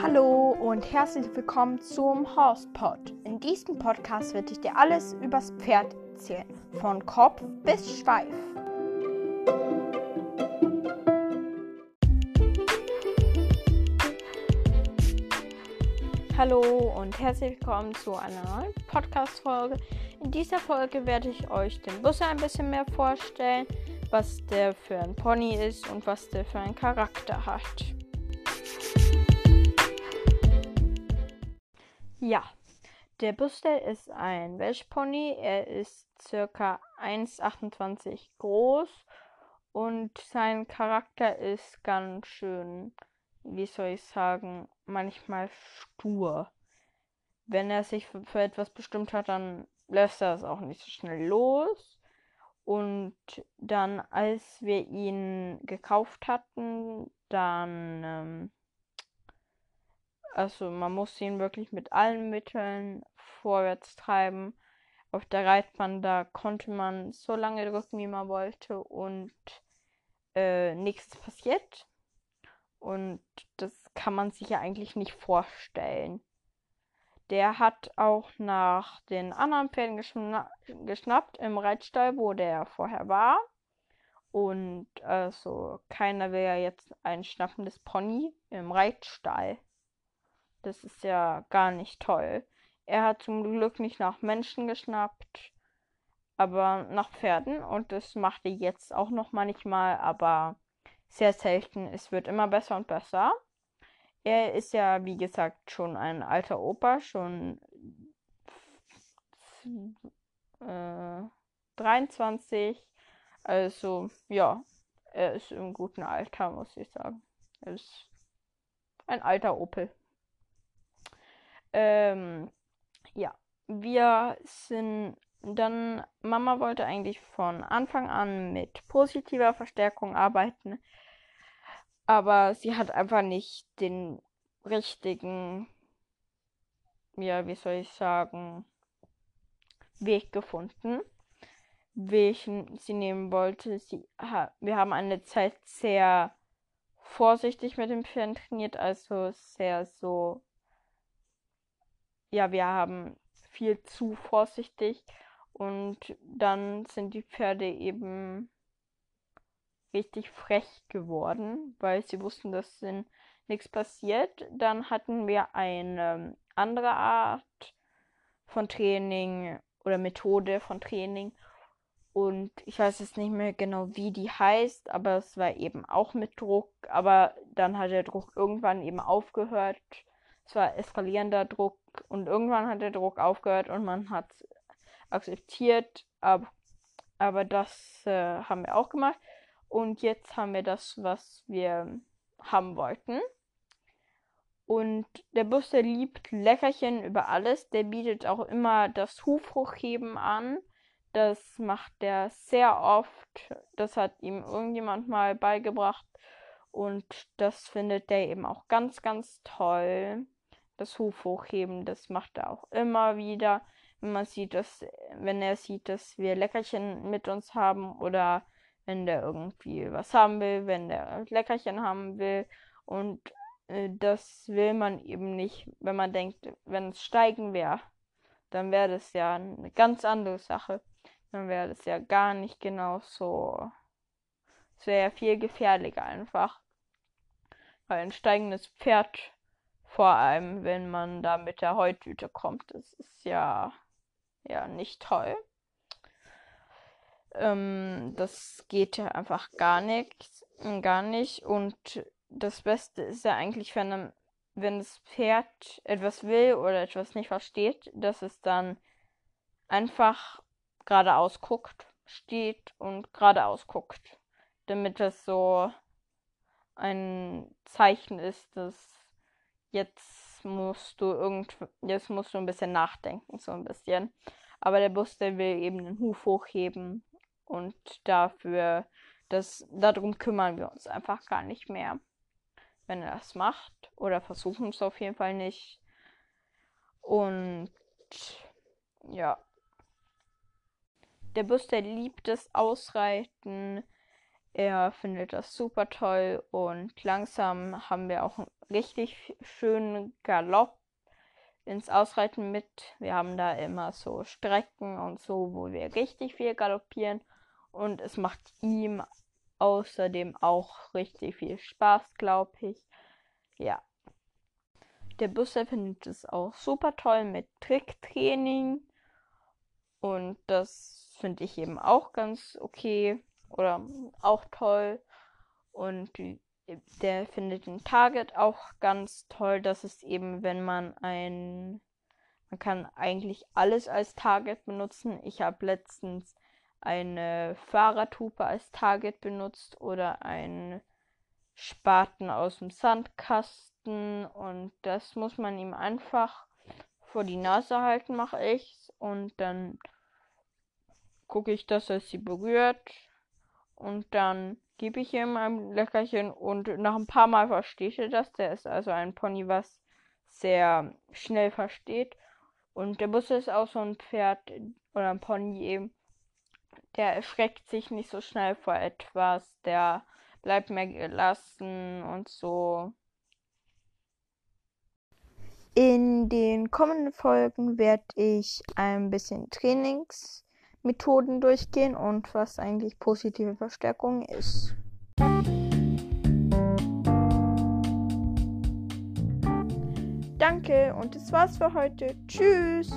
Hallo und herzlich willkommen zum Horsepod. In diesem Podcast werde ich dir alles übers Pferd erzählen, von Kopf bis Schweif. Hallo und herzlich willkommen zu einer neuen Podcast-Folge. In dieser Folge werde ich euch den Bus ein bisschen mehr vorstellen, was der für ein Pony ist und was der für einen Charakter hat. Ja, der Buster ist ein Welshpony. Er ist circa 1,28 groß und sein Charakter ist ganz schön, wie soll ich sagen, manchmal stur. Wenn er sich für, etwas bestimmt hat, dann lässt er es auch nicht so schnell los. Und dann, als wir ihn gekauft hatten, dann, ähm, also man muss ihn wirklich mit allen Mitteln vorwärts treiben. Auf der Reitbahn, da konnte man so lange drücken, wie man wollte und äh, nichts passiert. Und das kann man sich ja eigentlich nicht vorstellen. Der hat auch nach den anderen Pferden geschna geschnappt im Reitstall, wo der vorher war. Und also keiner will ja jetzt ein schnappendes Pony im Reitstall. Das ist ja gar nicht toll. Er hat zum Glück nicht nach Menschen geschnappt, aber nach Pferden. Und das macht er jetzt auch noch manchmal, aber sehr selten. Es wird immer besser und besser. Er ist ja, wie gesagt, schon ein alter Opa, schon äh, 23. Also, ja, er ist im guten Alter, muss ich sagen. Er ist ein alter Opel. Ähm, ja, wir sind dann, Mama wollte eigentlich von Anfang an mit positiver Verstärkung arbeiten aber sie hat einfach nicht den richtigen, ja, wie soll ich sagen, Weg gefunden, welchen sie nehmen wollte. Sie, ha, wir haben eine Zeit sehr vorsichtig mit dem Pferd trainiert, also sehr so, ja, wir haben viel zu vorsichtig und dann sind die Pferde eben richtig frech geworden, weil sie wussten, dass nichts passiert. Dann hatten wir eine andere Art von Training oder Methode von Training. Und ich weiß jetzt nicht mehr genau, wie die heißt, aber es war eben auch mit Druck. Aber dann hat der Druck irgendwann eben aufgehört. Es war eskalierender Druck und irgendwann hat der Druck aufgehört und man hat akzeptiert. Aber, aber das äh, haben wir auch gemacht. Und jetzt haben wir das, was wir haben wollten. Und der Bus, der liebt Leckerchen über alles. Der bietet auch immer das Hufhochheben an. Das macht der sehr oft. Das hat ihm irgendjemand mal beigebracht. Und das findet der eben auch ganz, ganz toll. Das Hufhochheben, das macht er auch immer wieder. Wenn man sieht, dass, wenn er sieht, dass wir Leckerchen mit uns haben oder wenn der irgendwie was haben will, wenn der Leckerchen haben will. Und äh, das will man eben nicht, wenn man denkt, wenn es steigen wäre, dann wäre das ja eine ganz andere Sache. Dann wäre das ja gar nicht genau so. Es wäre ja viel gefährlicher einfach. Weil ein steigendes Pferd vor allem, wenn man da mit der Heutüte kommt, das ist ja, ja nicht toll. Ähm, das geht ja einfach gar nicht. Gar nicht. Und das Beste ist ja eigentlich, wenn, wenn das Pferd etwas will oder etwas nicht versteht, dass es dann einfach geradeaus guckt, steht und geradeaus guckt. Damit das so ein Zeichen ist, dass jetzt musst du irgend jetzt musst du ein bisschen nachdenken, so ein bisschen. Aber der Bus, der will eben den Huf hochheben und dafür, das, darum kümmern wir uns einfach gar nicht mehr, wenn er das macht. Oder versuchen es auf jeden Fall nicht. Und ja. Der Bus, der liebt es Ausreiten. er findet das super toll und langsam haben wir auch einen richtig schönen Galopp ins Ausreiten mit. Wir haben da immer so Strecken und so, wo wir richtig viel galoppieren und es macht ihm außerdem auch richtig viel Spaß, glaube ich. Ja. Der Busser findet es auch super toll mit Tricktraining und das finde ich eben auch ganz okay oder auch toll. Und der findet den Target auch ganz toll. Das ist eben, wenn man ein. Man kann eigentlich alles als Target benutzen. Ich habe letztens eine Fahrradhupe als Target benutzt oder ein Spaten aus dem Sandkasten. Und das muss man ihm einfach vor die Nase halten, mache ich's. Und dann gucke ich, dass er sie berührt und dann gebe ich ihm ein Leckerchen und nach ein paar Mal versteht er das. Der ist also ein Pony, was sehr schnell versteht. Und der Bus ist auch so ein Pferd oder ein Pony eben. Der erschreckt sich nicht so schnell vor etwas. Der bleibt mehr gelassen und so. In den kommenden Folgen werde ich ein bisschen Trainings Methoden durchgehen und was eigentlich positive Verstärkung ist. Danke und das war's für heute. Tschüss.